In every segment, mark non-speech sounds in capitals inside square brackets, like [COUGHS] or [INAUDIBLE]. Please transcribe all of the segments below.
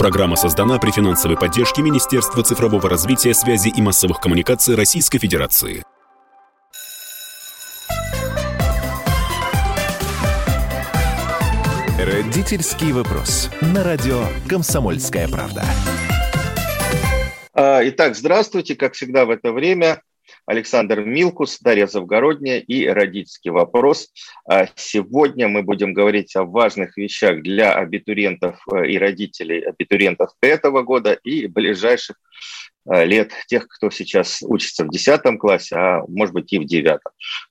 Программа создана при финансовой поддержке Министерства цифрового развития, связи и массовых коммуникаций Российской Федерации. Родительский вопрос. На радио «Комсомольская правда». А, итак, здравствуйте. Как всегда в это время Александр Милкус, Дарья Завгородняя и «Родительский вопрос». А сегодня мы будем говорить о важных вещах для абитуриентов э, и родителей абитуриентов этого года и ближайших э, лет тех, кто сейчас учится в 10 классе, а может быть и в 9.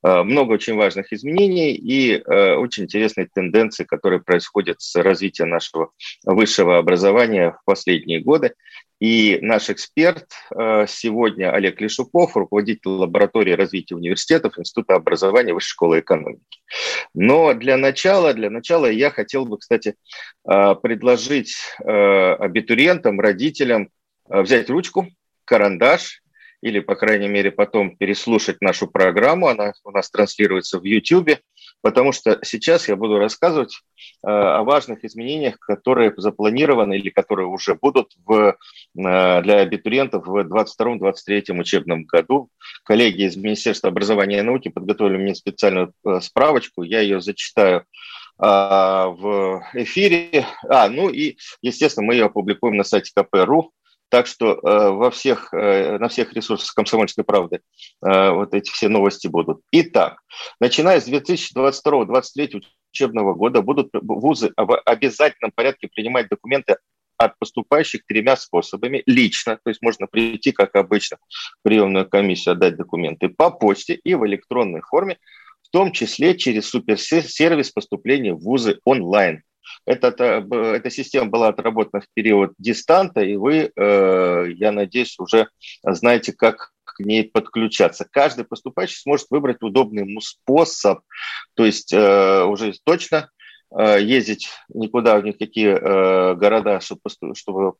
Э, много очень важных изменений и очень интересные тенденции, которые происходят с развитием нашего высшего образования в последние годы. И наш эксперт э, сегодня Олег Лешуков, руководитель лаборатории развития университетов Института образования Высшей школы экономики. Но для начала, для начала я хотел бы, кстати, э, предложить э, абитуриентам, родителям взять ручку, карандаш или, по крайней мере, потом переслушать нашу программу. Она у нас транслируется в YouTube потому что сейчас я буду рассказывать э, о важных изменениях, которые запланированы или которые уже будут в, э, для абитуриентов в 2022-2023 учебном году. Коллеги из Министерства образования и науки подготовили мне специальную э, справочку, я ее зачитаю в эфире. А, ну и, естественно, мы ее опубликуем на сайте КП.ру. Так что э, во всех, э, на всех ресурсах «Комсомольской правды» э, вот эти все новости будут. Итак, начиная с 2022-2023 учебного года будут вузы в обязательном порядке принимать документы от поступающих тремя способами. Лично, то есть можно прийти, как обычно, в приемную комиссию, отдать документы по почте и в электронной форме, в том числе через суперсервис поступления в вузы онлайн. Эта, эта система была отработана в период дистанта, и вы, э, я надеюсь, уже знаете, как к ней подключаться. Каждый поступающий сможет выбрать удобный ему способ, то есть э, уже точно э, ездить никуда, в никакие города, чтобы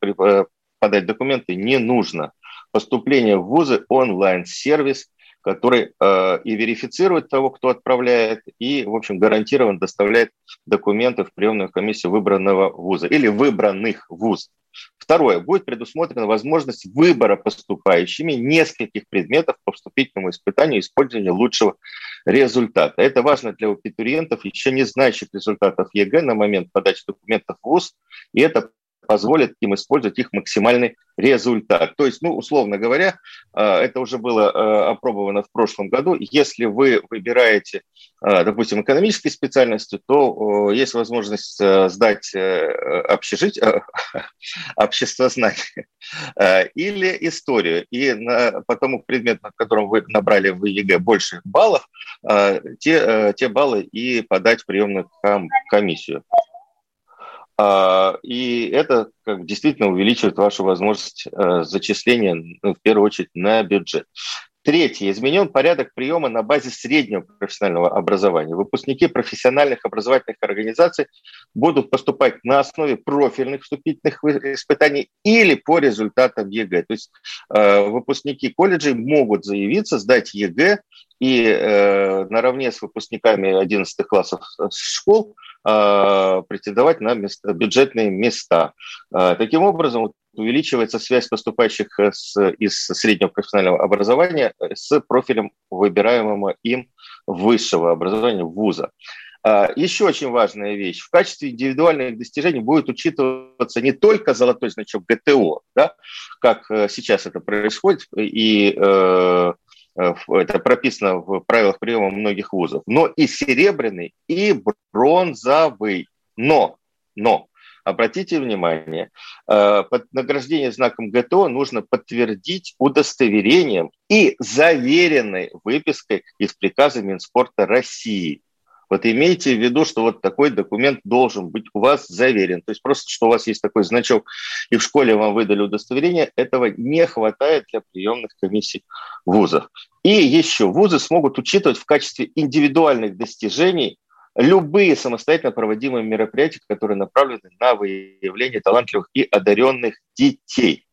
подать документы, не нужно. Поступление в вузы онлайн-сервис – который э, и верифицирует того, кто отправляет, и, в общем, гарантированно доставляет документы в приемную комиссию выбранного вуза или выбранных вузов. Второе. Будет предусмотрена возможность выбора поступающими нескольких предметов по вступительному испытанию использования лучшего результата. Это важно для абитуриентов, еще не знающих результатов ЕГЭ на момент подачи документов в ВУЗ, и это позволит им использовать их максимальный результат. То есть, ну, условно говоря, э, это уже было э, опробовано в прошлом году. Если вы выбираете, э, допустим, экономические специальности, то есть возможность сдать общежитие, [LAUGHS] обществознание или историю. И по тому предмету, на котором вы набрали в ЕГЭ больше баллов, те, те баллы и подать в приемную комиссию. А, и это как, действительно увеличивает вашу возможность э, зачисления, ну, в первую очередь, на бюджет. Третье. Изменен порядок приема на базе среднего профессионального образования. Выпускники профессиональных образовательных организаций будут поступать на основе профильных вступительных испытаний или по результатам ЕГЭ. То есть э, выпускники колледжей могут заявиться, сдать ЕГЭ и э, наравне с выпускниками 11 классов школ э, претендовать на места, бюджетные места. Э, таким образом, увеличивается связь поступающих с, из среднего профессионального образования с профилем выбираемого им высшего образования вуза. Еще очень важная вещь. В качестве индивидуальных достижений будет учитываться не только золотой значок ГТО, да, как сейчас это происходит, и э, Э, это прописано в правилах приема многих вузов, но и серебряный, и бронзовый. Но, но, обратите внимание, э, под награждение знаком ГТО нужно подтвердить удостоверением и заверенной выпиской из приказа Минспорта России. Вот имейте в виду, что вот такой документ должен быть у вас заверен. То есть просто, что у вас есть такой значок, и в школе вам выдали удостоверение, этого не хватает для приемных комиссий вузов. И еще вузы смогут учитывать в качестве индивидуальных достижений любые самостоятельно проводимые мероприятия, которые направлены на выявление талантливых и одаренных детей.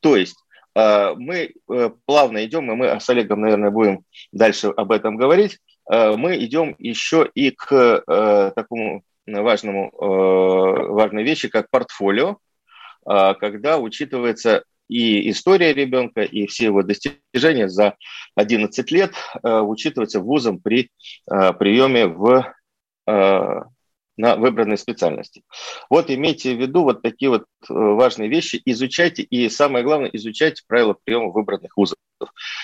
То есть э, мы э, плавно идем, и мы с Олегом, наверное, будем дальше об этом говорить. Э, мы идем еще и к такому важному, важной вещи, как портфолио. когда учитывается и история ребенка, и все его достижения за 11 лет учитываются вузом при приеме в на выбранной специальности. Вот имейте в виду вот такие вот э, важные вещи, изучайте, и самое главное, изучайте правила приема выбранных вузов.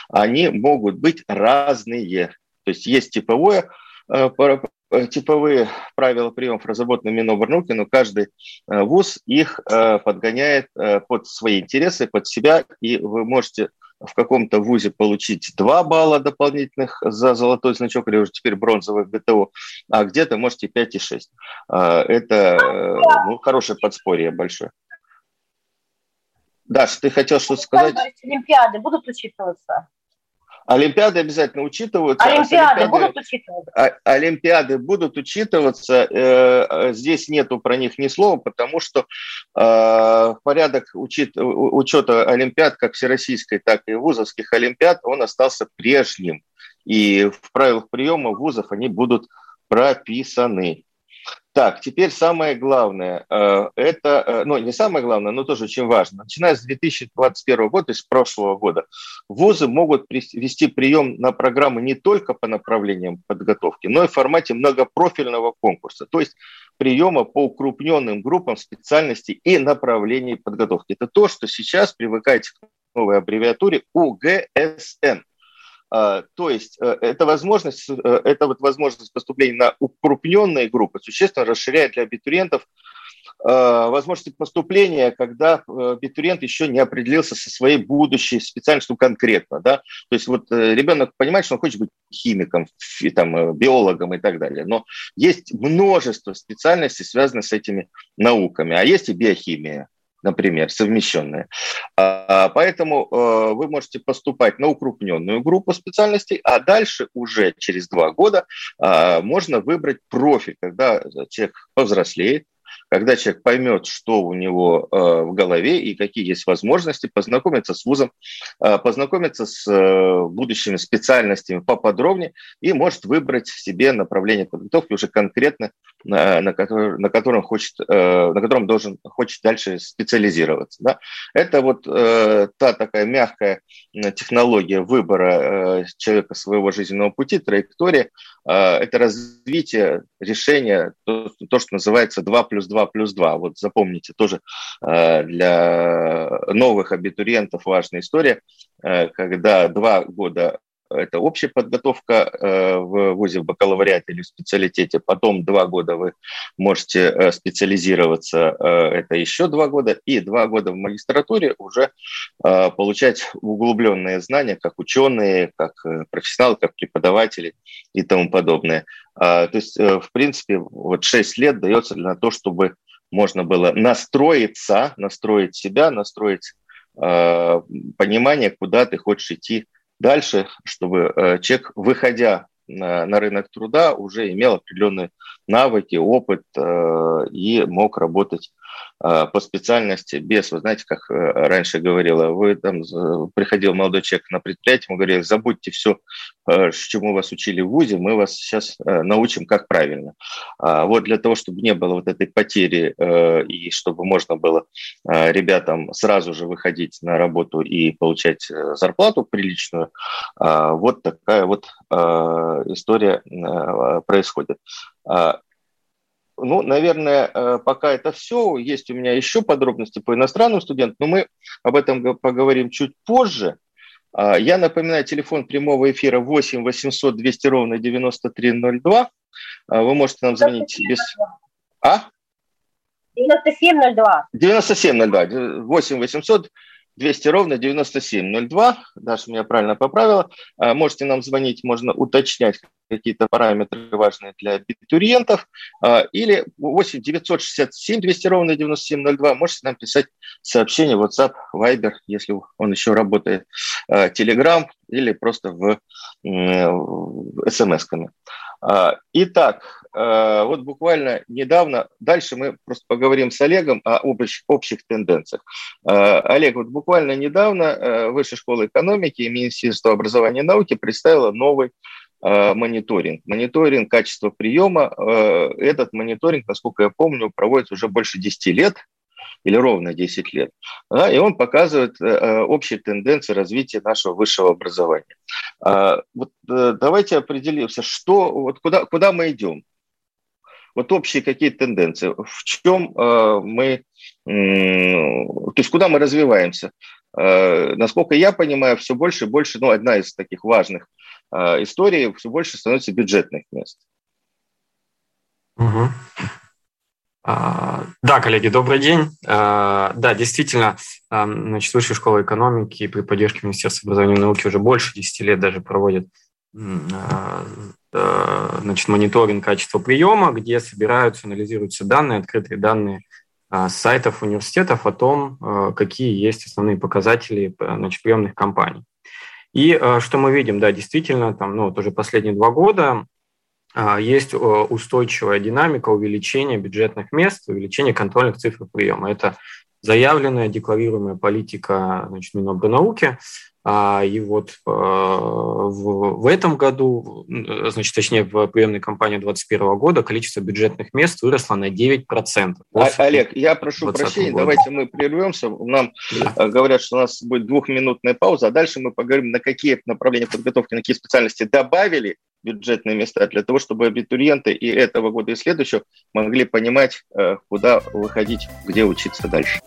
Они могут быть разные. То есть есть типовое, э, э, типовые правила приемов, разработанные Миноборнауки, но каждый вуз их подгоняет под свои интересы, под себя, и вы можете в каком-то вузе получить 2 балла дополнительных за золотой значок или уже теперь бронзовый ГТО, а где-то можете 5 и 6. А, это э, ну, хорошее подспорье большое. Даш, ты хотел что-то сказать? Олимпиады будут учитываться? Олимпиады обязательно учитываются. Олимпиады, олимпиады будут учитываться? Олимпиады будут учитываться. Э, здесь нету про них ни слова, потому что э, порядок учет, учета Олимпиад, как всероссийской, так и вузовских Олимпиад, он остался прежним. И в правилах приема вузов они будут прописаны. Так, теперь самое главное, э, это, э, ну не самое главное, но тоже очень важно. Начиная с 2021 года, то есть прошлого года, вузы могут вести прием на программы не только по направлениям подготовки, но и в формате многопрофильного конкурса, то есть приема по укрупненным группам специальностей и направлений подготовки. Это то, что сейчас привыкаете к новой аббревиатуре УГСН. А, то есть э, эта возможность, э, это вот возможность поступления на укрупненные группы существенно расширяет для абитуриентов а, возможности поступления, когда э, абитуриент еще не определился со своей будущей специальностью конкретно. Да? То есть вот ребенок понимает, что он хочет быть химиком, там, биологом и так далее. Но есть множество специальностей, связанных с этими науками. А есть и биохимия, например, совмещенные. А, поэтому э, вы можете поступать на укрупненную группу специальностей, а дальше уже через два года а, можно выбрать профиль, когда человек повзрослеет, когда человек поймет, что у него э, в голове и какие есть возможности, познакомиться с вузом, э, познакомиться с э, будущими специальностями поподробнее и может выбрать себе направление подготовки уже конкретно, на, на, который, на котором хочет, на котором должен хочет дальше специализироваться. Да? Это вот та такая мягкая технология выбора человека своего жизненного пути, траектория. Это развитие решения, то, то что называется 2 плюс 2 плюс 2. Вот запомните, тоже э, для новых абитуриентов важная история, э, когда два года это общая подготовка э, в ВУЗе в бакалавриате или в специалитете. Потом два года вы можете специализироваться, это еще два года. И два года в магистратуре уже получать углубленные знания, как ученые, как профессионалы, как преподаватели и тому подобное. То есть, в принципе, вот 6 лет дается для того, чтобы можно было настроиться, настроить себя, настроить э, понимание, куда ты хочешь идти дальше, чтобы э, человек, выходя на, на рынок труда, уже имел определенные навыки, опыт э, и мог работать по специальности без, вы знаете, как э, раньше говорила, вы там приходил молодой человек на предприятие, мы говорили, забудьте все, э, чему вас учили в ВУЗе, мы вас сейчас э, научим, как правильно. А, вот для того, чтобы не было вот этой потери и чтобы можно было ребятам сразу же выходить на работу и получать зарплату приличную, а, вот такая вот история происходит. Ну, наверное, э, пока это все. Есть у меня еще подробности по иностранным студентам, но мы об этом поговорим чуть позже. А, я напоминаю, телефон прямого эфира 8 800 200 ровно 9302. А, вы можете нам звонить без... А? 9702. 9702. 8 800 200 ровно 9702. Даша меня правильно поправила. А, можете нам звонить, можно уточнять какие-то параметры важные для абитуриентов. А, или 8 967 200 ровно 9702. Можете нам писать сообщение в WhatsApp, Viber, если он еще работает, а, Telegram или просто в, в смс-ками. Итак, вот буквально недавно, дальше мы просто поговорим с Олегом о общих, общих тенденциях. Олег, вот буквально недавно Высшая школа экономики и Министерство образования и науки представило новый мониторинг. Мониторинг качества приема. Этот мониторинг, насколько я помню, проводится уже больше 10 лет. или ровно 10 лет. Да, и он показывает общие тенденции развития нашего высшего образования. А, вот давайте определимся, что, вот куда, куда мы идем. Вот общие какие тенденции, в чем мы, то есть куда мы развиваемся. Насколько я понимаю, все больше и больше, ну, одна из таких важных историй, все больше становится бюджетных мест. Угу. Да, коллеги, добрый день. А, да, действительно, а, значит, Высшая школа экономики при поддержке Министерства образования и науки уже больше 10 лет даже проводит значит, мониторинг качества приема, где собираются, анализируются данные, открытые данные с сайтов университетов о том, какие есть основные показатели значит, приемных компаний. И что мы видим, да, действительно, там, ну, вот уже последние два года а, есть устойчивая динамика увеличения бюджетных мест, увеличения контрольных цифр приема. Это заявленная, декларируемая политика значит, Минобрнауки. А, и вот а, в, этом году, значит, точнее, в приемной кампании 2021 года количество бюджетных мест выросло на 9%. А, Олег, я прошу прощения, года. давайте мы прервемся. Нам да. говорят, что у нас будет двухминутная пауза, а дальше мы поговорим, на какие направления подготовки, на какие специальности добавили бюджетные места для того, чтобы абитуриенты и этого года, и следующего могли понимать, э, куда выходить, где учиться дальше.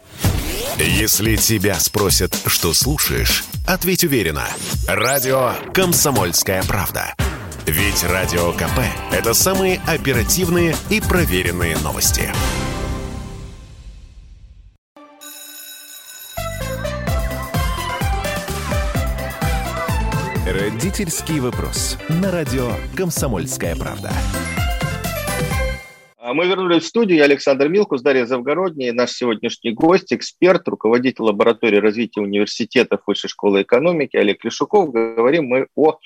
Если тебя спросят, что слушаешь, ответь уверенно. Радио «Комсомольская правда». Ведь Радио КП – это самые оперативные и проверенные новости. Родительский вопрос. На радио «Комсомольская правда». А мы вернулись в студию. Я Александр Милкус, Дарья Завгородний, наш сегодняшний гость, эксперт, руководитель лаборатории развития университетов Высшей школы экономики Олег Лешуков. Говорим мы о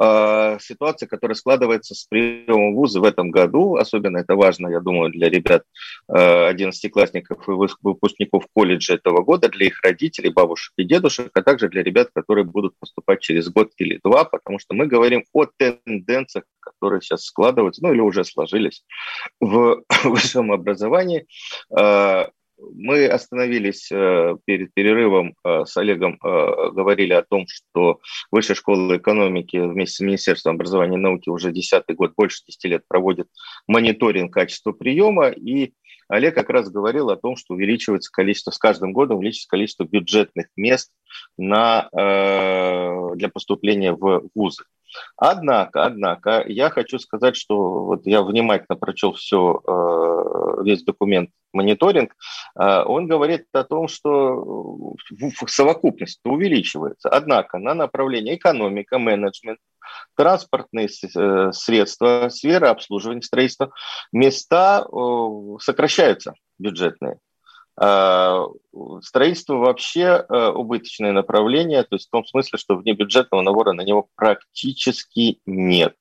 э, ситуации, которая складывается с приемом вуза в этом году. Особенно это важно, я думаю, для ребят э, одиннадцатиклассников и выпускников колледжа этого года, для их родителей, бабушек и дедушек, а также для ребят, которые будут поступать через год или два, потому что мы говорим о тенденциях, которые сейчас складываются, ну или уже сложились в [COUGHS] высшем образовании. А, мы остановились э, перед перерывом э, с Олегом, э, говорили о том, что Высшая школа экономики вместе с Министерством образования и науки уже десятый год, больше 10 лет проводит мониторинг качества приема, и Олег как раз говорил о том, что увеличивается количество, с каждым годом увеличивается количество бюджетных мест на, для поступления в вузы. Однако, однако, я хочу сказать, что вот я внимательно прочел все, э, весь документ мониторинг, э, он говорит о том, что совокупность увеличивается. Однако на направление экономика, менеджмент, транспортные э, средства, сфера обслуживания строительства, места сокращаются бюджетные. А, строительство вообще э, убыточное направление, то есть в том смысле, что внебюджетного набора на него практически нет.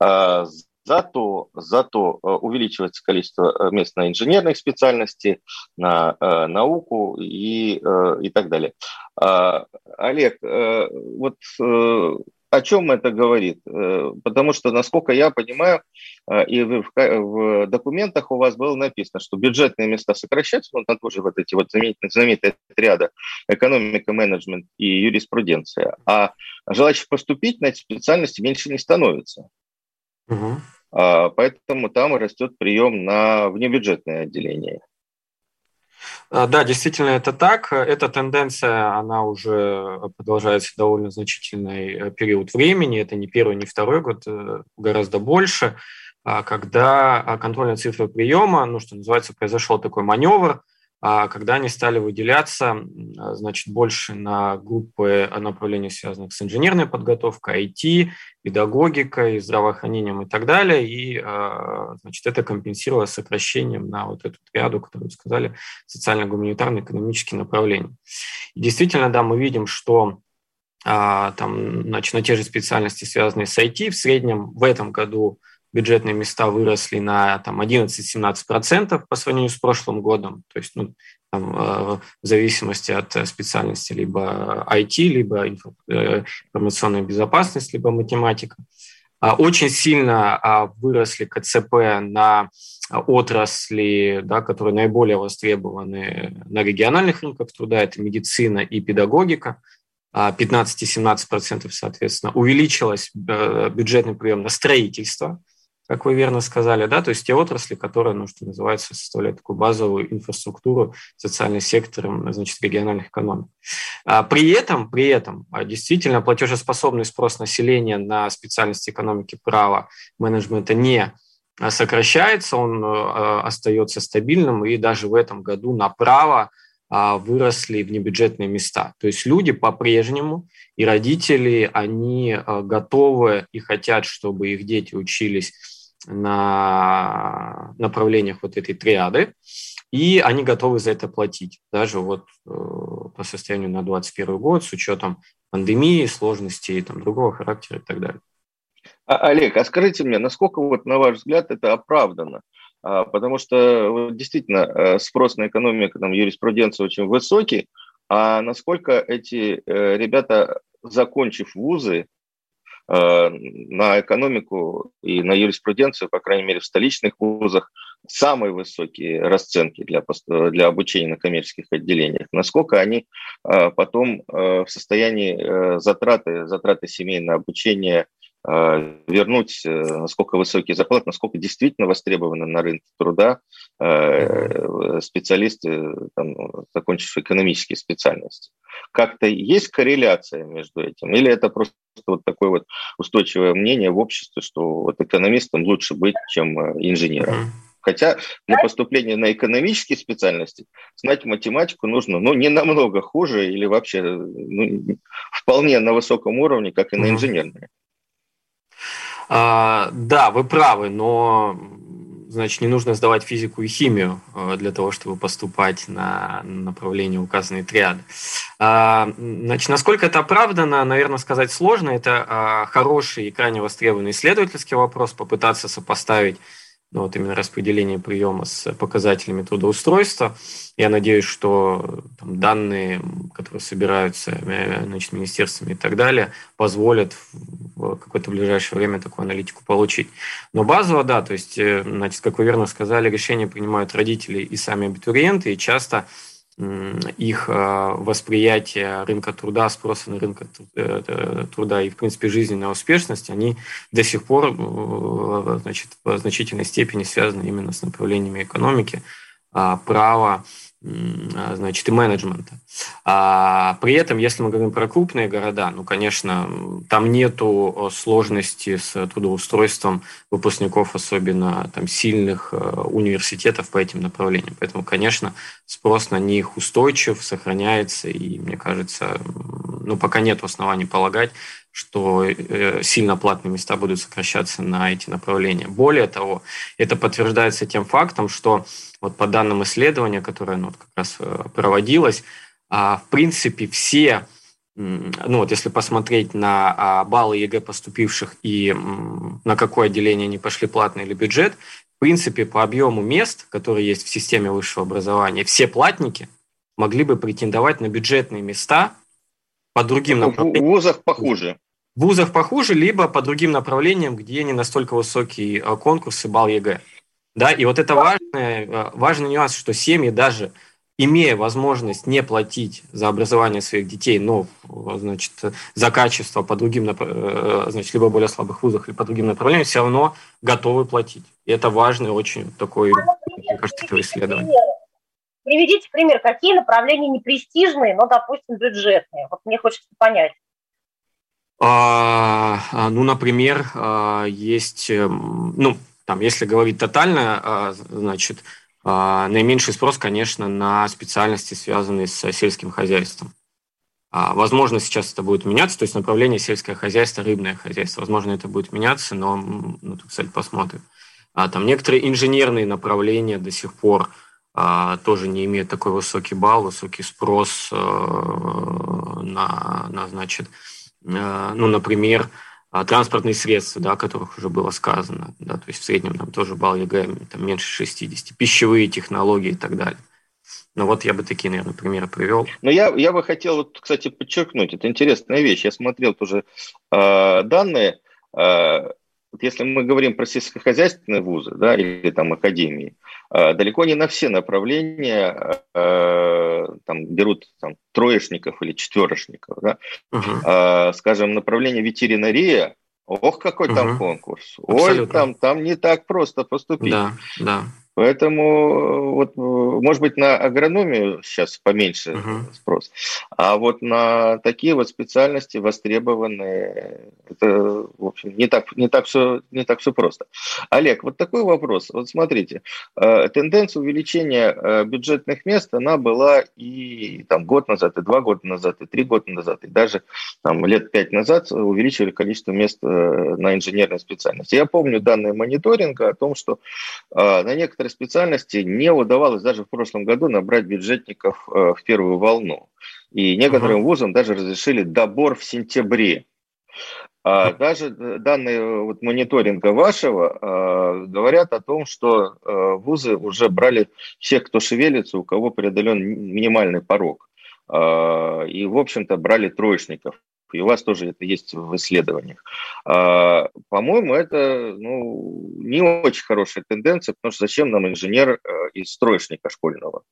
А, зато, зато э, увеличивается количество э, мест на инженерных специальности, на науку и, и так далее. Олег, вот о чем это говорит? Э, потому что, насколько я понимаю, э, и в, документах у вас было написано, что бюджетные места сокращаются, вот там тоже вот эти вот знаменитые, знаменитые ряда экономика, менеджмент и юриспруденция, а желающих поступить на эти специальности меньше не становится. Угу. Поэтому там растет прием на внебюджетное отделение. А, да, действительно это так. Эта тенденция, она уже продолжается довольно значительный э, период времени. Это не первый, не второй год, э, гораздо больше, а, когда а, контрольная цифра приема, ну, что называется, произошел такой маневр, когда они стали выделяться, значит, больше на группы направлений, связанных с инженерной подготовкой, IT, педагогикой, здравоохранением и так далее, и, а, значит, это компенсировалось сокращением на вот эту ряду, которую сказали, социально-гуманитарные, экономические направления. И действительно, да, мы видим, что а, там, значит, на те же специальности, связанные с IT, в среднем в этом году бюджетные места выросли на там, 11-17% по сравнению с прошлым годом, то есть ну, там, э, в зависимости от специальности либо IT, либо э, информационная безопасность, либо математика. Очень сильно выросли КЦП на отрасли, да, которые наиболее востребованы на региональных рынках труда, это медицина и педагогика. 15-17%, соответственно, увеличилось э, бюджетный прием на строительство, как вы верно сказали, да, то есть те отрасли, которые, ну, что называется, составляют такую базовую инфраструктуру, социальный сектор, значит, региональных экономик. А при этом, при этом, а, действительно, платежеспособный спрос населения на специальности экономики права менеджмента не сокращается, он э, остается стабильным, и даже в этом году на право а, выросли в небюджетные места. То есть люди по-прежнему и родители, они а, готовы и хотят, чтобы их дети учились на направлениях вот этой триады, и они готовы за это платить, даже вот э, по состоянию на 2021 год с учетом пандемии, сложностей там, другого характера и так далее. А, Олег, а скажите мне, насколько вот на ваш взгляд это оправдано? А, потому что действительно э, спрос на экономику, там, юриспруденцию очень высокий, а насколько эти э, ребята, закончив вузы, на экономику и на юриспруденцию, по крайней мере, в столичных вузах, самые высокие расценки для, для обучения на коммерческих отделениях. Насколько они потом в состоянии затраты, затраты семейного обучения Э, вернуть, э, насколько высокие зарплаты, насколько действительно востребованы на рынке труда э, специалисты, там, закончившие экономические специальности. Как-то есть корреляция между этим? Или это просто вот такое вот устойчивое мнение в обществе, что вот экономистам лучше быть, чем инженером? Хотя на поступление на экономические специальности знать математику нужно, ну, не намного хуже или вообще ну, вполне на высоком уровне, как и на инженерные. А, да, вы правы, но значит, не нужно сдавать физику и химию э, для того, чтобы поступать на направление указанной триады. А, значит, насколько это оправдано, наверное, сказать сложно. Это а, хороший и крайне востребованный исследовательский вопрос, попытаться сопоставить ну, вот именно распределение приема с показателями трудоустройства. Я надеюсь, что там, данные, которые собираются э, значит, министерствами и так далее, позволят в какое-то ближайшее время такую аналитику получить. Но базово, да, то есть, э, значит, как вы верно сказали, решения принимают родители и сами абитуриенты, и часто их а, восприятие рынка труда, спроса на рынок э, труда и, в принципе, жизненная успешность, они до сих пор э, значит, в значительной степени связаны именно с направлениями экономики, а, права, значит, и менеджмента. А при этом, если мы говорим про крупные города, ну, конечно, там нету сложности с трудоустройством выпускников, особенно там сильных э, университетов по этим направлениям. Поэтому, конечно, спрос на них устойчив, сохраняется, и, мне кажется, ну, пока нет оснований полагать, что э, сильно платные места будут сокращаться на эти направления. Более того, это подтверждается тем фактом, что вот по данным исследования, которое ну, вот как раз э, проводилось, а, в принципе все, ну вот если посмотреть на а, баллы ЕГЭ поступивших и на какое отделение они пошли, платный или бюджет, в принципе по объему мест, которые есть в системе высшего образования, все платники могли бы претендовать на бюджетные места по другим направлениям. В вузах похуже. Вузах похуже, либо по другим направлениям, где не настолько высокий э, конкурс и балл ЕГЭ. Да, и вот это важный, э, важный нюанс, что семьи даже имея возможность не платить за образование своих детей, но значит, за качество по другим, э, значит, либо более слабых вузах, либо по другим направлениям, все равно готовы платить. И это важный очень такой, мне кажется, это исследование. Приведите пример, какие направления не престижные, но, допустим, бюджетные. Вот мне хочется понять. А, а ну, например, а, есть, эм, ну, там, если говорить тотально, значит, наименьший спрос, конечно, на специальности, связанные с сельским хозяйством. Возможно, сейчас это будет меняться, то есть направление сельское хозяйство, рыбное хозяйство. Возможно, это будет меняться, но, ну, кстати, посмотрим. А там некоторые инженерные направления до сих пор а, тоже не имеют такой высокий балл, высокий спрос а, на, на значит, а, ну, например, а, транспортные средства, да, о которых уже было сказано, да, то есть в среднем там тоже балл ЕГЭ там, меньше 60, пищевые технологии и так далее. Ну вот я бы такие, наверное, примеры привел. Но я, я бы хотел, вот, кстати, подчеркнуть, это интересная вещь. Я смотрел тоже э, данные. Э, вот если мы говорим про сельскохозяйственные вузы да, или там академии, э, далеко не на все направления э, там, берут там, троечников или четверошников. Да? Uh-huh. Скажем, направление ветеринария, ох, какой uh-huh. там конкурс. Абсолютно. Ой, там, там не так просто поступить. Да, да. Поэтому, э, вот, э, может быть, на агрономию сейчас поменьше uh-huh. спрос, а вот на такие вот специальности востребованные, это, в общем, не так, не так, все, не так все просто. Олег, вот такой вопрос. Вот смотрите, э, тенденция увеличения бюджетных мест, она была и там, год назад, и два года назад, и три года назад, и даже там, лет пять назад увеличивали количество мест на инженерной специальности. Я помню данные мониторинга о том, что на некоторых некоторые специальности не удавалось даже в прошлом году набрать бюджетников э, в первую волну. И некоторым uh-huh. вузам даже разрешили добор в сентябре. А даже данные вот, мониторинга вашего э, говорят о том, что э, вузы уже брали всех, кто шевелится, у кого преодолен минимальный порог. Э, и, в общем-то, брали троечников и у вас тоже это есть в исследованиях. А, по-моему, это ну, не очень хорошая тенденция, потому что зачем нам инженер э, из строечника школьного?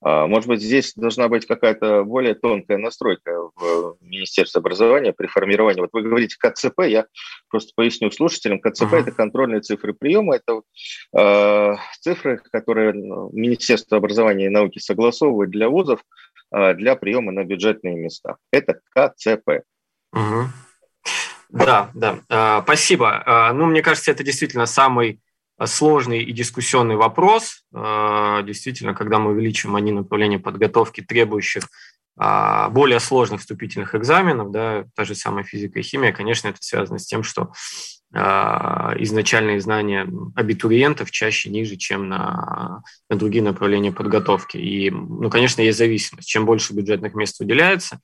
А, может быть, здесь должна быть какая-то более тонкая настройка в Министерстве образования при формировании. Вот вы говорите КЦП, я просто поясню слушателям. КЦП uh-huh. – это контрольные цифры приема, это э, цифры, которые Министерство образования и науки согласовывает для вузов э, для приема на бюджетные места. Это КЦП. Угу. Да, да, а, спасибо. А, ну, мне кажется, это действительно самый сложный и дискуссионный вопрос. А, действительно, когда мы увеличиваем направления подготовки, требующих более сложных вступительных экзаменов, да, та же самая физика и химия, конечно, это связано с тем, что изначальные знания абитуриентов чаще ниже, чем на, на другие направления подготовки. И, ну, конечно, есть зависимость. Чем больше бюджетных мест выделяется,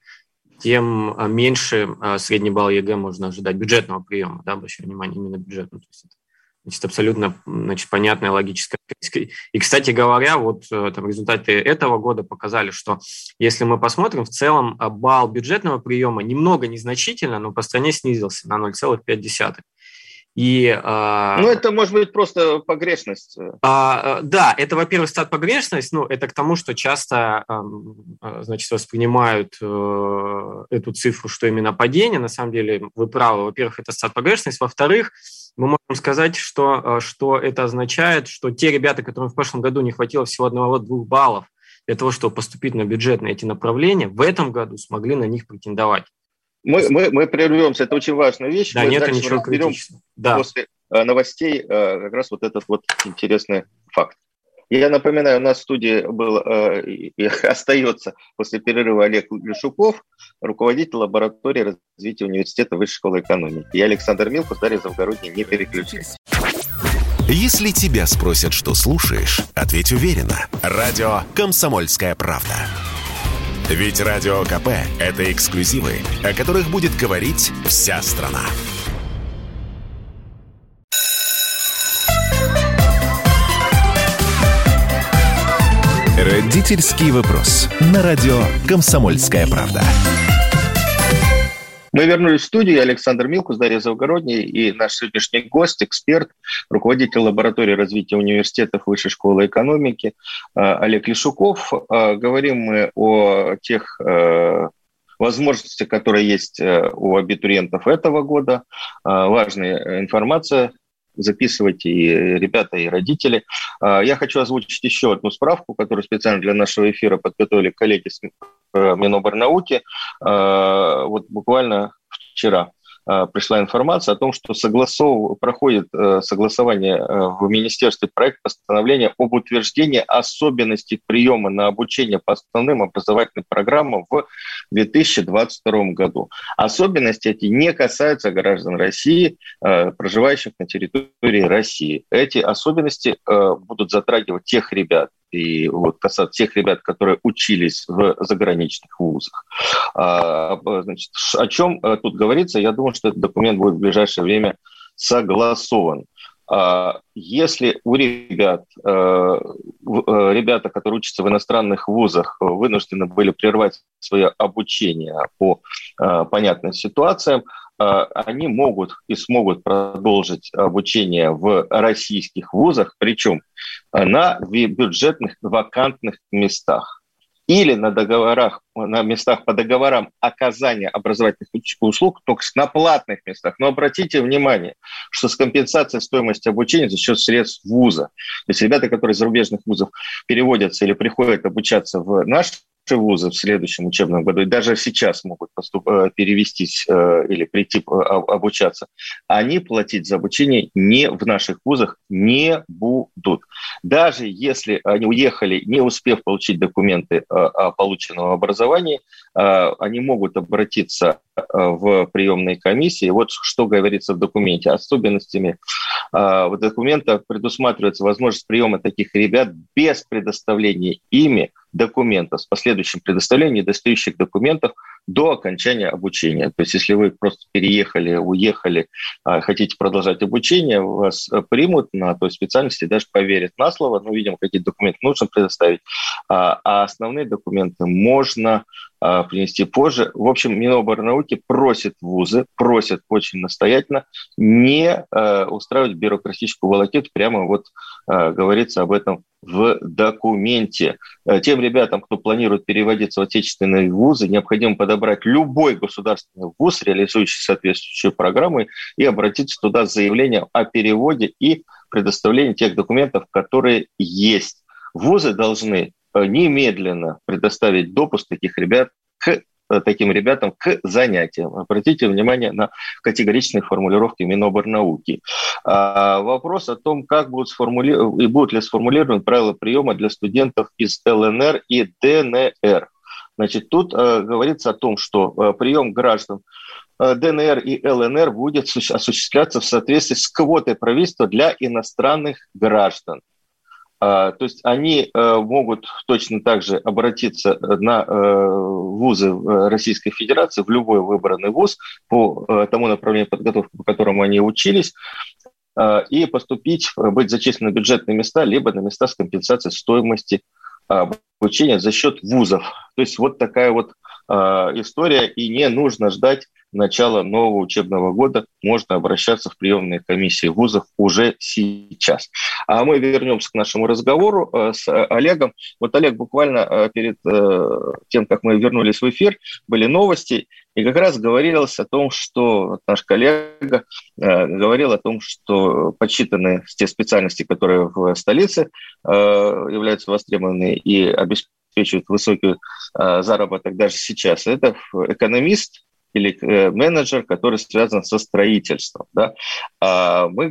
тем а, меньше а, средний балл ЕГЭ можно ожидать бюджетного приема, да, обращаю внимание именно бюджетного. То есть это значит, абсолютно значит, понятная логическая. И, кстати говоря, вот э, там, результаты этого года показали, что если мы посмотрим, в целом а, балл бюджетного приема немного незначительно, но по стране снизился на 0,5. И, э, ну, это может быть просто погрешность. Э, да, это, во-первых, стат погрешность, ну, это к тому, что часто, э, значит, воспринимают э, эту цифру, что именно падение. На самом деле, вы правы. Во-первых, это стат погрешность. Во-вторых, мы можем сказать, что, что это означает, что те ребята, которым в прошлом году не хватило всего одного-двух баллов для того, чтобы поступить на бюджетные эти направления, в этом году смогли на них претендовать. Мы, мы, мы прервемся, это очень важная вещь. Да, мы нет, ничего критичного. Да. После э, новостей э, как раз вот этот вот интересный факт. Я напоминаю, у нас в студии был э, и [LAUGHS] остается после перерыва Олег Лешуков, руководитель лаборатории развития университета Высшей школы экономики. Я Александр Милкус, Дарья Завгородний, не переключайтесь. Если тебя спросят, что слушаешь, ответь уверенно. Радио «Комсомольская правда». Ведь Радио КП – это эксклюзивы, о которых будет говорить вся страна. Родительский вопрос. На радио «Комсомольская правда». Мы вернулись в студию. Александр Милкус, Дарья Завгородний и наш сегодняшний гость, эксперт, руководитель лаборатории развития университетов Высшей школы экономики э, Олег Лешуков. Э, говорим мы о тех э, возможностях, которые есть у абитуриентов этого года. Важная информация записывайте и ребята, и родители. Я хочу озвучить еще одну справку, которую специально для нашего эфира подготовили коллеги Э, Миноборнауки. Э, вот буквально вчера э, пришла информация о том, что согласов... проходит согласование в Министерстве проект постановления об утверждении особенностей приема на обучение по основным образовательным программам в 2022 году. Особенности эти не касаются граждан России, проживающих на территории России. Эти особенности будут затрагивать тех ребят, и вот касаться тех ребят, которые учились в заграничных вузах. А, значит, о чем э, тут говорится? Я думаю, что этот документ будет в ближайшее время согласован. А, если у ребят, э, э, ребята, которые учатся в иностранных вузах, вынуждены были прервать свое обучение по э, понятным ситуациям, они могут и смогут продолжить обучение в российских вузах, причем на бюджетных вакантных местах или на договорах, на местах по договорам оказания образовательных услуг, только на платных местах. Но обратите внимание, что с компенсацией стоимости обучения за счет средств вуза. То есть ребята, которые из зарубежных вузов переводятся или приходят обучаться в наш вузы в следующем учебном году, и даже сейчас могут поступ, э, перевестись э, или прийти э, обучаться, они платить за обучение не в наших вузах не будут. Даже если они уехали, не успев получить документы о полученном образовании, они могут обратиться в приемные комиссии. Вот что говорится в документе. Особенностями документа предусматривается возможность приема таких ребят без предоставления ими документов, с последующим предоставлением недостающих документов до окончания обучения. То есть если вы просто переехали, уехали, хотите продолжать обучение, вас примут на той специальности, даже поверят на слово, ну, видимо, какие документы нужно предоставить, а, а основные документы можно принести позже. В общем, Миноборнауки просит вузы, просят очень настоятельно не устраивать бюрократическую волокиту, прямо вот говорится об этом в документе. Э, тем ребятам, кто планирует переводиться в отечественные вузы, необходимо подобрать любой государственный вуз, реализующий соответствующую программу, и обратиться туда с заявлением о переводе и предоставлении тех документов, которые есть. Вузы должны немедленно предоставить допуск таких ребят к Э, таким ребятам к занятиям. Обратите внимание на категоричные формулировки Миноборнауки. А вопрос о том, как будут, сформули... и будут ли сформулированы правила приема для студентов из ЛНР и ДНР. Значит, тут э, говорится о том, что э, прием граждан э, ДНР и ЛНР будет осуществляться в соответствии с квотой правительства для иностранных граждан. А, то есть они э, могут точно так же обратиться на э, вузы Российской Федерации, в любой выбранный вуз по э, тому направлению подготовки, по которому они учились, и поступить, быть зачислены на бюджетные места, либо на места с компенсацией стоимости обучения за счет вузов. То есть вот такая вот история, и не нужно ждать начала нового учебного года можно обращаться в приемные комиссии вузов уже сейчас. А мы вернемся к нашему разговору э, с Олегом. Вот, Олег, буквально э, перед э, тем, как мы вернулись в эфир, были новости, и как раз говорилось о том, что наш коллега говорил о том, что подсчитаны те специальности, которые в столице являются востребованными и обеспечивают высокий заработок даже сейчас. Это экономист, или э, менеджер, который связан со строительством. Да? А мы,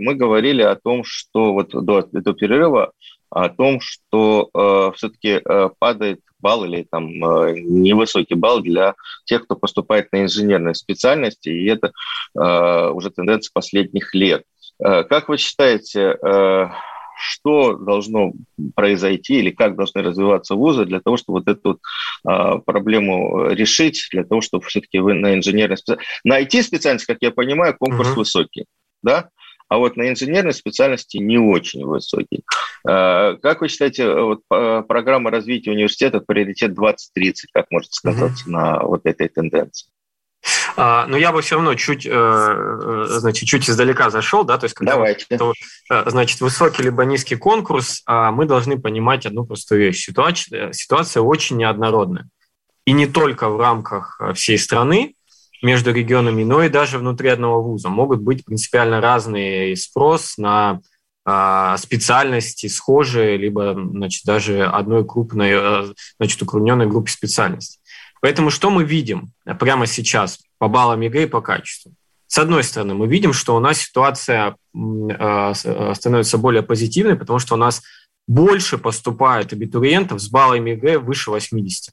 мы говорили о том, что вот до этого перерыва, о том, что э, все-таки э, падает балл или там э, невысокий балл для тех, кто поступает на инженерные специальности, и это э, уже тенденция последних лет. Э, как вы считаете, э, что должно произойти или как должны развиваться вузы для того, чтобы вот эту а, проблему решить, для того, чтобы все-таки вы на инженерной специальности... На IT-специальность, как я понимаю, конкурс uh-huh. высокий, да? а вот на инженерной специальности не очень высокий. А, как вы считаете, вот, программа развития университета приоритет 2030, как может сказаться uh-huh. на вот этой тенденции? А, но я бы все равно чуть, э, э, значит, чуть издалека зашел, да, то есть когда Давайте. То, э, значит, высокий либо низкий конкурс, а мы должны понимать одну простую вещь. Ситуация, ситуация очень неоднородная. И не только в рамках всей страны, между регионами, но и даже внутри одного вуза. Могут быть принципиально разные спрос на а, специальности схожие, либо значит, даже одной крупной, значит, укрупненной группе специальностей. Поэтому что мы видим прямо сейчас по баллам ЕГЭ и по качеству? С одной стороны, мы видим, что у нас ситуация э, э, становится более позитивной, потому что у нас больше поступает абитуриентов с баллами ЕГЭ выше 80.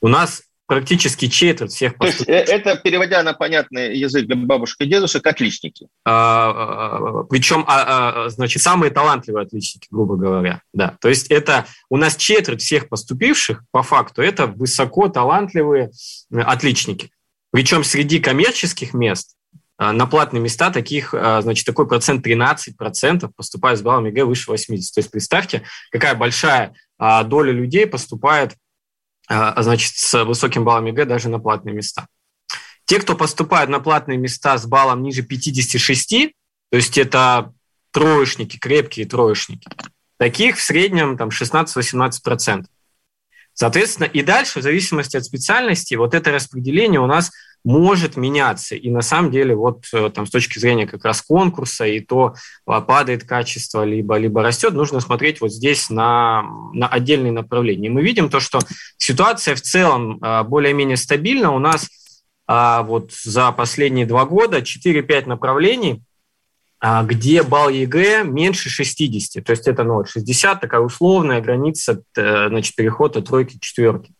У нас практически четверть всех э, это, переводя на понятный язык для бабушек и дедушек, отличники. А, а, причем, а, а, значит, самые талантливые отличники, грубо говоря. Да. То есть это у нас четверть всех поступивших, по факту, это высоко талантливые отличники. Причем среди коммерческих мест на платные места таких, значит, такой процент 13% поступает с баллом ЕГЭ выше 80. То есть представьте, какая большая доля людей поступает, значит, с высоким баллом ЕГЭ даже на платные места. Те, кто поступает на платные места с баллом ниже 56, то есть это троечники, крепкие троечники, таких в среднем там 16-18%. Соответственно, и дальше, в зависимости от специальности, вот это распределение у нас может меняться. И на самом деле, вот э, там с точки зрения как раз конкурса, и то а, падает качество, либо, либо растет, нужно смотреть вот здесь на, на отдельные направления. Мы видим то, что ситуация в целом а, более-менее стабильна. У нас а, вот за последние два года 4-5 направлений, где балл ЕГЭ меньше 60. То есть это ну, 60, такая условная граница э, значит, перехода тройки к четверке.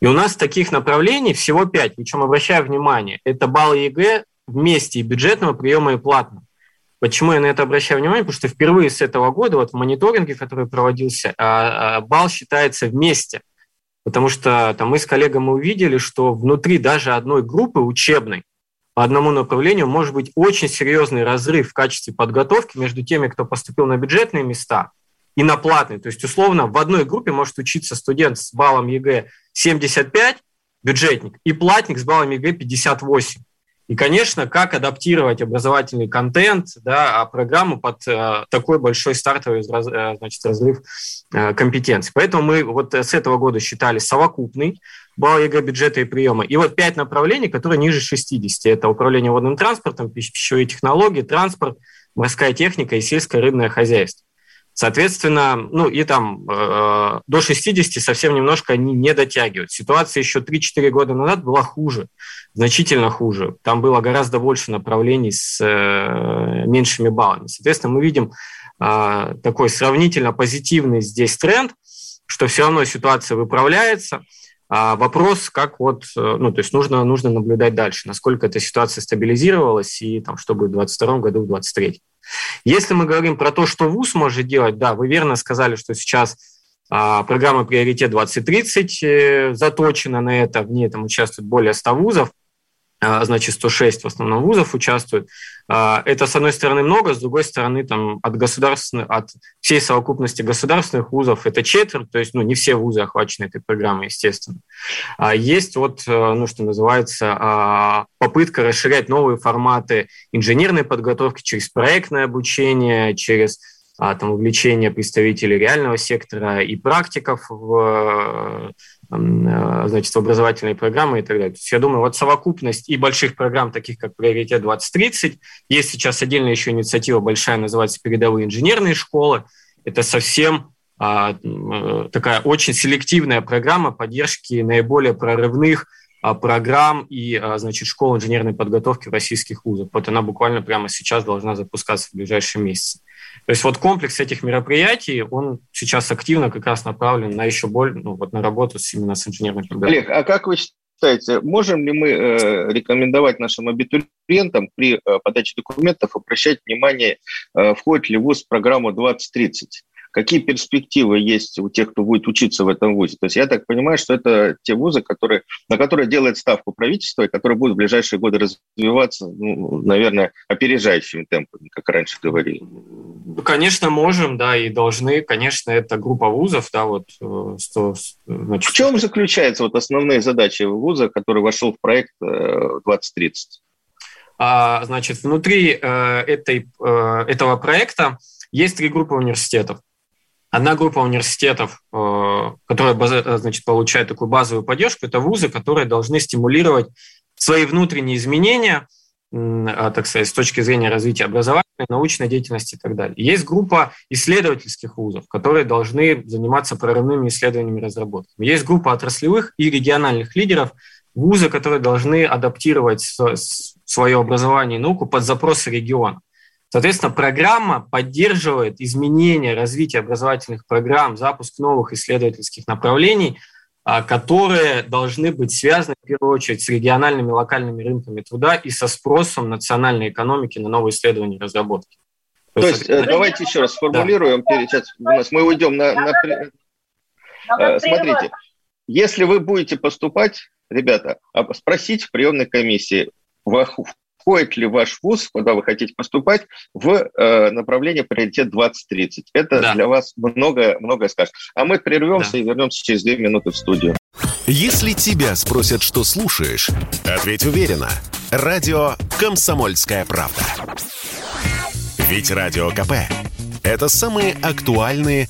И у нас таких направлений всего 5. Причем, обращаю внимание, это балл ЕГЭ вместе и бюджетного приема и платного. Почему я на это обращаю внимание? Потому что впервые с этого года, вот в мониторинге, который проводился, а, балл считается вместе – Потому что там, мы с коллегами увидели, что внутри даже одной группы учебной по одному направлению может быть очень серьезный разрыв в качестве подготовки между теми, кто поступил на бюджетные места и на платные. То есть, условно, в одной группе может учиться студент с баллом ЕГЭ 75, бюджетник, и платник с баллом ЕГЭ 58. И, конечно, как адаптировать образовательный контент, да, а программу под э, такой большой стартовый э, значит, разрыв э, компетенций. Поэтому мы вот с этого года считали совокупный балл ЕГЭ бюджета и приема. И вот пять направлений, которые ниже 60. Это управление водным транспортом, пищевые технологии, транспорт, морская техника и сельское рыбное хозяйство. Соответственно, ну и там э, до 60 совсем немножко они не дотягивают. Ситуация еще 3-4 года назад была хуже, значительно хуже. Там было гораздо больше направлений с э, меньшими баллами. Соответственно, мы видим э, такой сравнительно позитивный здесь тренд, что все равно ситуация выправляется. А вопрос, как вот, э, ну, то есть нужно, нужно наблюдать дальше, насколько эта ситуация стабилизировалась и там, что будет в 2022 году, в 2023. Если мы говорим про то, что ВУЗ может делать, да, вы верно сказали, что сейчас а, программа «Приоритет 2030» э, заточена на это, в ней там участвует более 100 вузов, значит, 106 в основном вузов участвуют. А, это, с одной стороны, много, с другой стороны, там, от, государственных, от всей совокупности государственных вузов это четверть, то есть ну, не все вузы охвачены этой программой, естественно. А есть вот, э, ну, что называется, попытка расширять новые форматы инженерной подготовки через проектное обучение, через там, увлечение представителей реального сектора и практиков в значит, в образовательные программы и так далее. То есть я думаю, вот совокупность и больших программ, таких как «Приоритет 2030», есть сейчас отдельная еще инициатива большая, называется «Передовые инженерные школы». Это совсем а, э, такая очень селективная программа поддержки наиболее прорывных а, программ и, а, значит, школ инженерной подготовки российских вузах. Вот она буквально прямо сейчас должна запускаться в ближайшие месяцы. То есть вот комплекс этих мероприятий, он сейчас активно как раз направлен на еще более, ну, вот на работу с, именно с инженерной подготовкой. Олег, а как вы считаете, можем ли мы э, рекомендовать нашим абитуриентам при э, подаче документов обращать внимание, э, входит ли ВУЗ в программу 2030? Какие перспективы есть у тех, кто будет учиться в этом вузе? То есть я так понимаю, что это те вузы, которые, на которые делает ставку правительство, и которые будут в ближайшие годы развиваться, ну, наверное, опережающими темпами, как раньше говорили. Конечно, можем, да, и должны. Конечно, это группа вузов, да, вот. 100, э, значит... В чем заключаются вот основные задачи вуза, который вошел в проект 2030? Э, а, значит, внутри э, этой, э, этого проекта есть три группы университетов. Одна группа университетов, э, которая э, значит, получает такую базовую поддержку, это вузы, которые должны стимулировать свои внутренние изменения, а, так сказать, с точки зрения развития образования, научной деятельности и так далее. Есть группа исследовательских вузов, которые должны заниматься прорывными исследованиями и разработками. Есть группа отраслевых и региональных лидеров, вузы, которые должны адаптировать свое образование и науку под запросы региона. Соответственно, программа поддерживает изменение развития образовательных программ, запуск новых исследовательских направлений, а, которые должны быть связаны в первую очередь с региональными локальными рынками труда и со спросом национальной экономики на новые исследования и разработки. То, То есть, есть давайте еще раз сформулируем. Да. Сейчас у нас мы уйдем на, на... Э, смотрите, если вы будете поступать, ребята, а спросите в приемной комиссии, в входит ли ваш вуз, куда вы хотите поступать, в э, направление приоритет 2030. Это да. для вас многое, многое скажет. А мы прервемся да. и вернемся через две минуты в студию. Если тебя спросят, что слушаешь, ответь уверенно. Радио «Комсомольская правда». Ведь Радио КП – это самые актуальные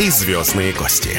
и звездные гости.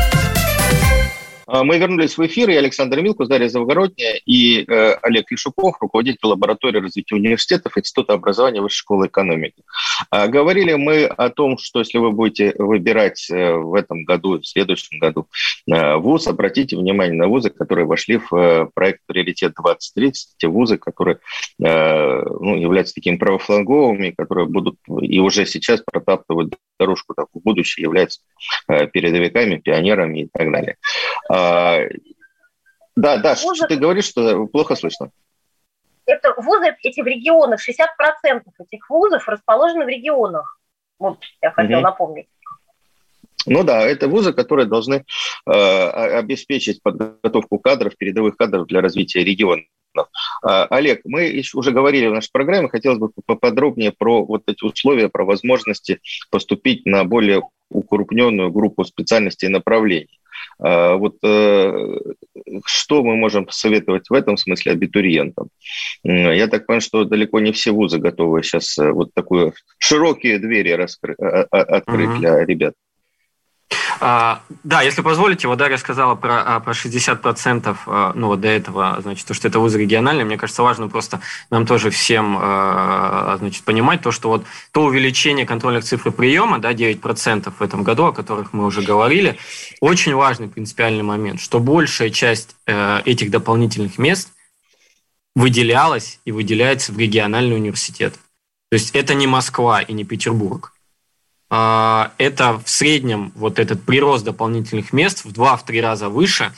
А, мы вернулись в эфир. Я Александр Милкус, Дарья Завгородняя и э, Олег Лешуков, руководитель лаборатории развития университетов Института образования Высшей школы экономики. А, говорили мы о том, что если вы будете выбирать э, в этом году, в следующем году э, вуз, обратите внимание на вузы, которые вошли в э, проект «Приоритет 2030», те вузы, которые э, ну, являются такими правофланговыми, которые будут и уже сейчас протаптывают дорожку так, в будущее, являются э, передовиками, пионерами и так далее. А, да, да, вузы, ты говоришь, что плохо слышно. Это вузы эти в регионах, 60% этих вузов расположены в регионах. Вот я хотела угу. напомнить. Ну да, это вузы, которые должны э, обеспечить подготовку кадров, передовых кадров для развития региона. Олег, мы уже говорили в нашей программе, хотелось бы поподробнее про вот эти условия, про возможности поступить на более укрупненную группу специальностей и направлений. А, вот э, что мы можем посоветовать в этом смысле абитуриентам? Я так понимаю, что далеко не все вузы готовы сейчас э, вот такую широкие двери раскрыть, а, открыть mm-hmm. для ребят. А, да, если позволите, вот Дарья сказала про, а, про 60%, а, ну вот до этого, значит, то, что это вузы региональные, мне кажется, важно просто нам тоже всем, значит, понимать то, что вот то увеличение контрольных цифр приема, да, 9% в этом году, о которых мы уже говорили, очень важный принципиальный момент, что большая часть э, этих дополнительных мест выделялась и выделяется в региональный университет. То есть это не Москва и не Петербург. А, это в среднем вот этот прирост дополнительных мест в 2-3 раза выше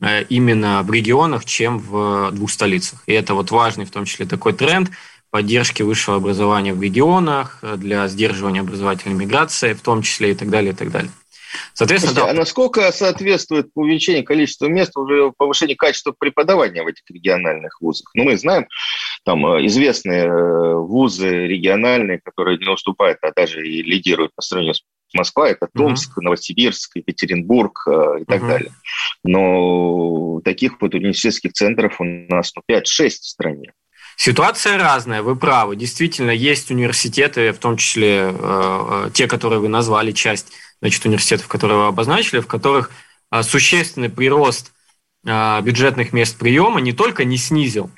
э, именно в регионах, чем в двух столицах. И это вот важный в том числе такой тренд поддержки высшего образования в регионах, э, для сдерживания образовательной миграции в том числе и так далее, и так далее. Соответственно, Слушайте, да. а насколько соответствует увеличение количества мест уже повышение качества преподавания в этих региональных вузах? Ну, мы знаем, там э, известные э, вузы региональные, которые не уступают, а даже и лидируют по сравнению с Москва, это Томск, uh-huh. Новосибирск, Екатеринбург э, и так uh-huh. далее. Но таких вот университетских центров у нас ну, 5-6 в стране. Ситуация разная, вы правы. Действительно, есть университеты, в том числе э, те, которые вы назвали, часть значит, университетов, которые вы обозначили, в которых э, существенный прирост э, бюджетных мест приема не только не снизил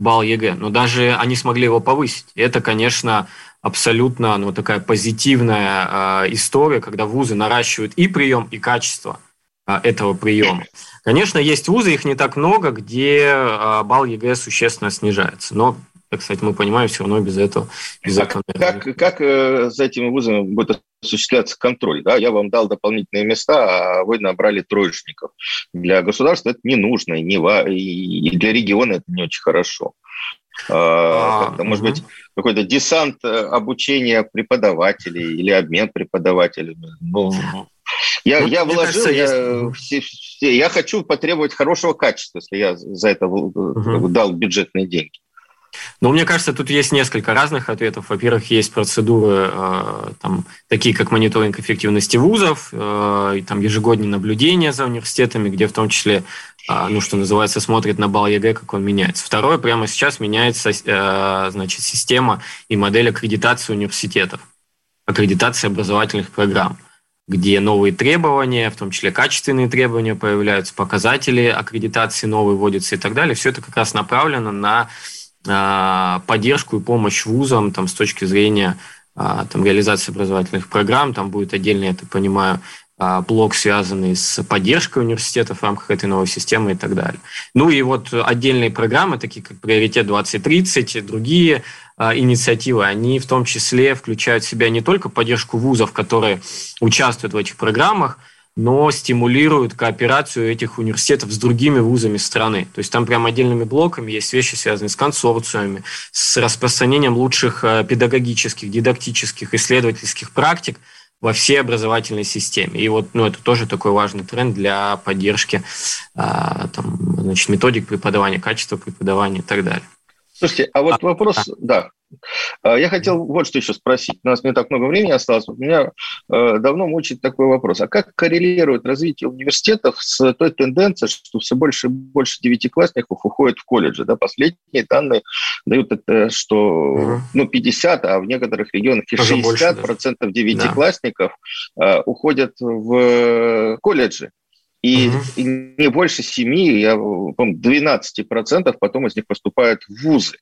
балл ЕГЭ, но даже они смогли его повысить. И это, конечно, абсолютно ну, такая позитивная э, история, когда вузы наращивают и прием, и качество э, этого приема. Конечно, есть вузы, их не так много, где э, балл ЕГЭ существенно снижается. Но кстати, мы понимаем, все равно без этого. Без как, этого как, как э, за этими вузами будет осуществляться контроль? Да? Я вам дал дополнительные места, а вы набрали троечников. Для государства это не нужно, и, не, и для региона это не очень хорошо. А, а, может угу. быть, какой-то десант э, обучения преподавателей или обмен преподавателями. Ну, я, ну, я вложил, кажется, я, есть... все, все, я хочу потребовать хорошего качества, если я за это угу. дал бюджетные деньги. Ну, мне кажется, тут есть несколько разных ответов. Во-первых, есть процедуры, э, там, такие как мониторинг эффективности вузов, э, и, там, ежегодные наблюдения за университетами, где в том числе, э, ну, что называется, смотрит на балл ЕГЭ, как он меняется. Второе, прямо сейчас меняется э, значит, система и модель аккредитации университетов, аккредитации образовательных программ где новые требования, в том числе качественные требования появляются, показатели аккредитации новые вводятся и так далее. Все это как раз направлено на а, поддержку и помощь вузам там, с точки зрения а, там, реализации образовательных программ. Там будет отдельный, я так понимаю, а, блок, связанный с поддержкой университетов в рамках этой новой системы и так далее. Ну и вот отдельные программы, такие как «Приоритет 2030», другие инициативы, они в том числе включают в себя не только поддержку вузов, которые участвуют в этих программах, но стимулируют кооперацию этих университетов с другими вузами страны. То есть там прям отдельными блоками есть вещи, связанные с консорциумами, с распространением лучших э, педагогических, дидактических, исследовательских практик во всей образовательной системе. И вот ну, это тоже такой важный тренд для поддержки а, там, значит, методик преподавания, качества преподавания и так далее. Слушайте, а вот вопрос, да, а, я хотел вот что еще спросить. У нас не так много времени осталось. У меня э, давно мучает такой вопрос. А как коррелирует развитие университетов с той тенденцией, что все больше и больше девятиклассников уходят в колледжи? Да? Последние данные дают это, что ну, 50, а в некоторых регионах и 60% процентов девятиклассников да. уходят в колледжи. И, угу. и не больше 7, я помню, 12% потом из них поступают в вузы.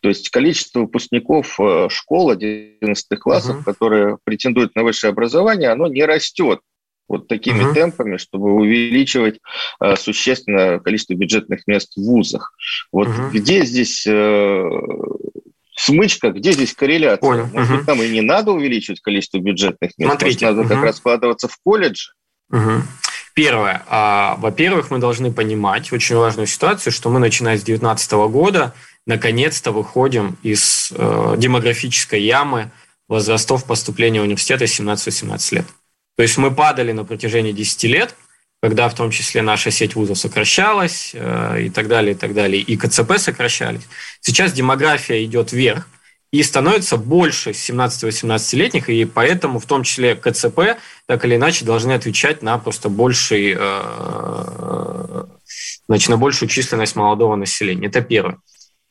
То есть количество выпускников э, школ 11 классов, uh-huh. которые претендуют на высшее образование, оно не растет вот такими uh-huh. темпами, чтобы увеличивать э, существенно количество бюджетных мест в вузах. Вот uh-huh. где здесь э, смычка, где здесь корреляция? Понял. Может uh-huh. быть, нам и не надо увеличивать количество бюджетных мест, Смотрите. Может, надо uh-huh. как раз вкладываться в колледж? Uh-huh. Первое. А, во-первых, мы должны понимать очень важную ситуацию, что мы, начиная с 2019 года, наконец-то выходим из э, демографической ямы возрастов поступления в университеты 17-18 лет. То есть мы падали на протяжении 10 лет, когда в том числе наша сеть вузов сокращалась э, и так далее, и так далее, и КЦП сокращались. Сейчас демография идет вверх, и становится больше 17-18-летних, и поэтому в том числе КЦП так или иначе должны отвечать на просто больший, э, значит, на большую численность молодого населения. Это первое.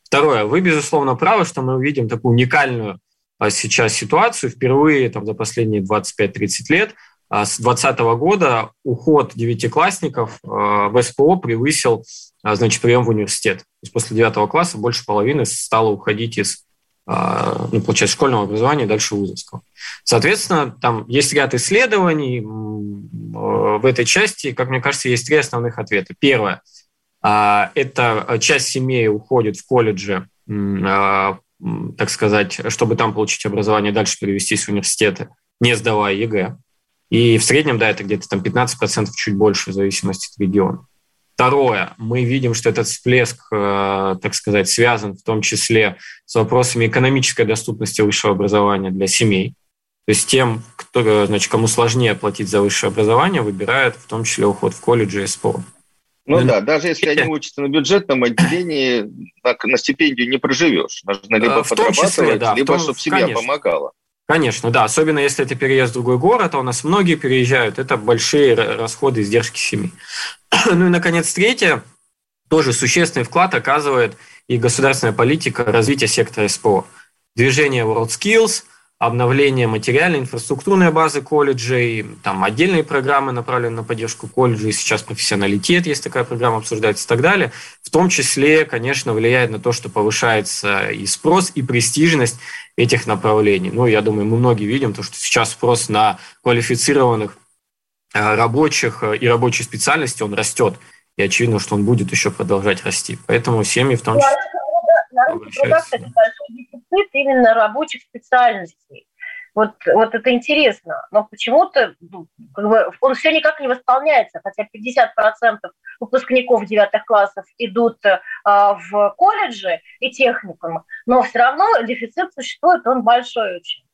Второе. Вы, безусловно, правы, что мы увидим такую уникальную а, сейчас ситуацию. Впервые там, за последние 25-30 лет а, с 2020 года уход девятиклассников а, в СПО превысил значит, прием в университет. То есть после девятого класса больше половины стало уходить из ну, получается, школьного образования дальше вузовского. Соответственно, там есть ряд исследований в этой части. Как мне кажется, есть три основных ответа. Первое – а, эта часть семей уходит в колледжи, а, так сказать, чтобы там получить образование, дальше перевестись в университеты, не сдавая ЕГЭ. И в среднем, да, это где-то там 15%, чуть больше, в зависимости от региона. Второе, мы видим, что этот всплеск, э, так сказать, связан в том числе с вопросами экономической доступности высшего образования для семей. То есть тем, кто, значит, кому сложнее платить за высшее образование, выбирают в том числе уход в колледж и СПО. Ну да, даже если они [LAUGHS] учатся на бюджетном отделении, так, на стипендию не проживешь. Нужно либо в подрабатывать, числе, да, либо том, чтобы семья конечно. помогала. Конечно, да. Особенно если это переезд в другой город, а у нас многие переезжают. Это большие расходы, издержки семьи. [CLEARS THROAT] ну и, наконец, третье. Тоже существенный вклад оказывает и государственная политика развития сектора СПО. Движение WorldSkills – обновление материальной инфраструктурной базы колледжей, там отдельные программы направлены на поддержку колледжей, сейчас профессионалитет, есть такая программа, обсуждается и так далее. В том числе, конечно, влияет на то, что повышается и спрос, и престижность этих направлений. Ну, я думаю, мы многие видим то, что сейчас спрос на квалифицированных э, рабочих э, и рабочей специальности, он растет. И очевидно, что он будет еще продолжать расти. Поэтому семьи в том числе... На рынке труда, кстати, большой дефицит именно рабочих специальностей. Вот, вот это интересно. Но почему-то ну, как бы, он все никак не восполняется, хотя 50% выпускников девятых классов идут э, в колледжи и техникумы, но все равно дефицит существует, он большой очень.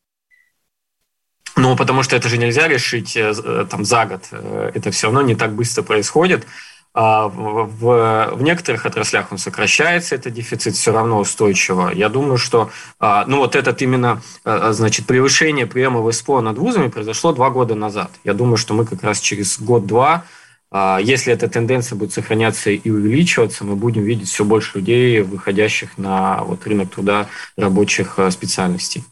Ну, потому что это же нельзя решить э, э, там, за год. Э, это все равно не так быстро происходит. А в, в, в некоторых отраслях он сокращается, это дефицит все равно устойчиво. Я думаю, что а, ну вот этот именно а, значит, превышение приема в СПО над вузами произошло два года назад. Я думаю, что мы как раз через год-два, если эта тенденция будет сохраняться и увеличиваться, мы будем видеть все больше людей, выходящих на вот, рынок труда рабочих специальностей.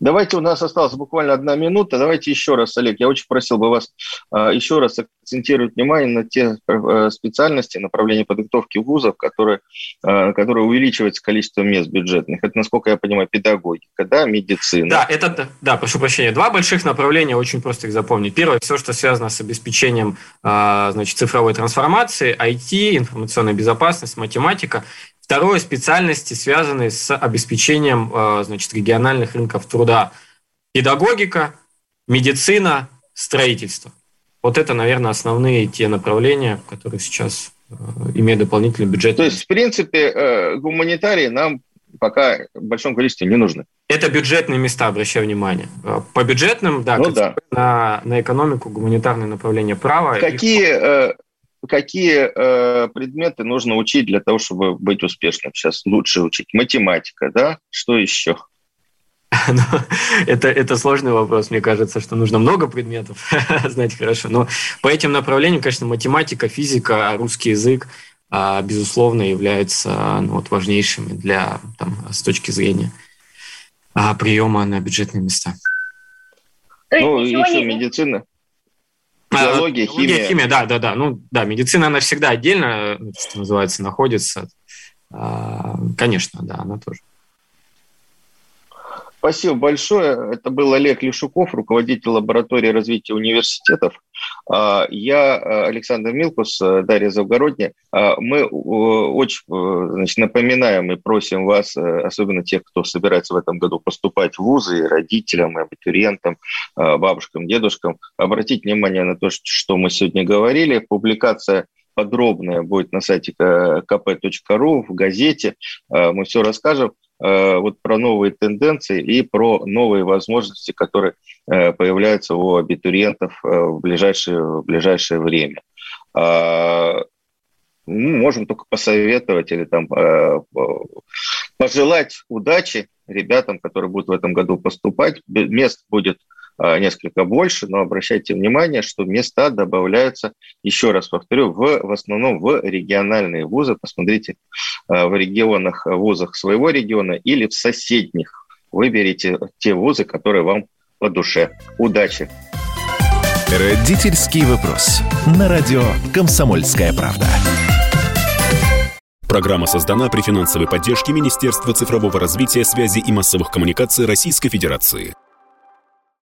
Давайте, у нас осталась буквально одна минута. Давайте еще раз, Олег, я очень просил бы вас а, еще раз акцентировать внимание на те э, специальности, направления подготовки вузов, которые, а, которые увеличиваются количество мест бюджетных. Это, насколько я понимаю, педагогика, да, медицина. Да, это, да, прошу прощения. Два больших направления, очень просто их запомнить. Первое, все, что связано с обеспечением а, значит, цифровой трансформации, IT, информационная безопасность, математика. Второе – специальности, связанные с обеспечением э, значит, региональных рынков труда. Педагогика, медицина, строительство. Вот это, наверное, основные те направления, которые сейчас э, имеют дополнительный бюджет. То есть, в принципе, э, гуманитарии нам пока в большом количестве не нужны. Это бюджетные места, обращаю внимание. По бюджетным, да, ну, да. На, на экономику, гуманитарное направление права. Какие, и... какие предметы нужно учить для того, чтобы быть успешным? Сейчас лучше учить математика, да? Что еще? [LAUGHS] Ну, это, это сложный вопрос, мне кажется, что нужно много предметов [LAUGHS] знать хорошо. Но по этим направлениям, конечно, математика, физика, русский язык, а, безусловно, являются ну, вот, важнейшими для, там, с точки зрения а, приема на бюджетные места. Ну, еще медицина. Биология, химия. химия, да, да, да. Ну, да, медицина, она всегда отдельно, что называется, находится. А, конечно, да, она тоже. Спасибо большое. Это был Олег Лешуков, руководитель лаборатории развития университетов. А, я а, Александр Милкус, а, Дарья Завгородня. Мы очень значит, напоминаем и просим вас, особенно тех, кто собирается в этом году поступать в вузы, родителям, абитуриентам, бабушкам, дедушкам, обратить внимание на то, что мы сегодня говорили. Публикация подробная будет на сайте kp.ru, в газете. Мы все расскажем. Э, вот про новые тенденции и про новые возможности, которые э, появляются у абитуриентов э, в ближайшее, в ближайшее время. А, ну, можем только посоветовать или там пожелать удачи ребятам, которые будут в этом году поступать. Мест будет несколько больше, но обращайте внимание, что места добавляются, еще раз повторю, в, в основном в региональные вузы. Посмотрите а, в регионах, вузах своего региона или в соседних. Выберите те вузы, которые вам по душе. Удачи! Родительский вопрос. На радио «Комсомольская правда». Программа создана при финансовой поддержке Министерства цифрового развития, связи и массовых коммуникаций Российской Федерации.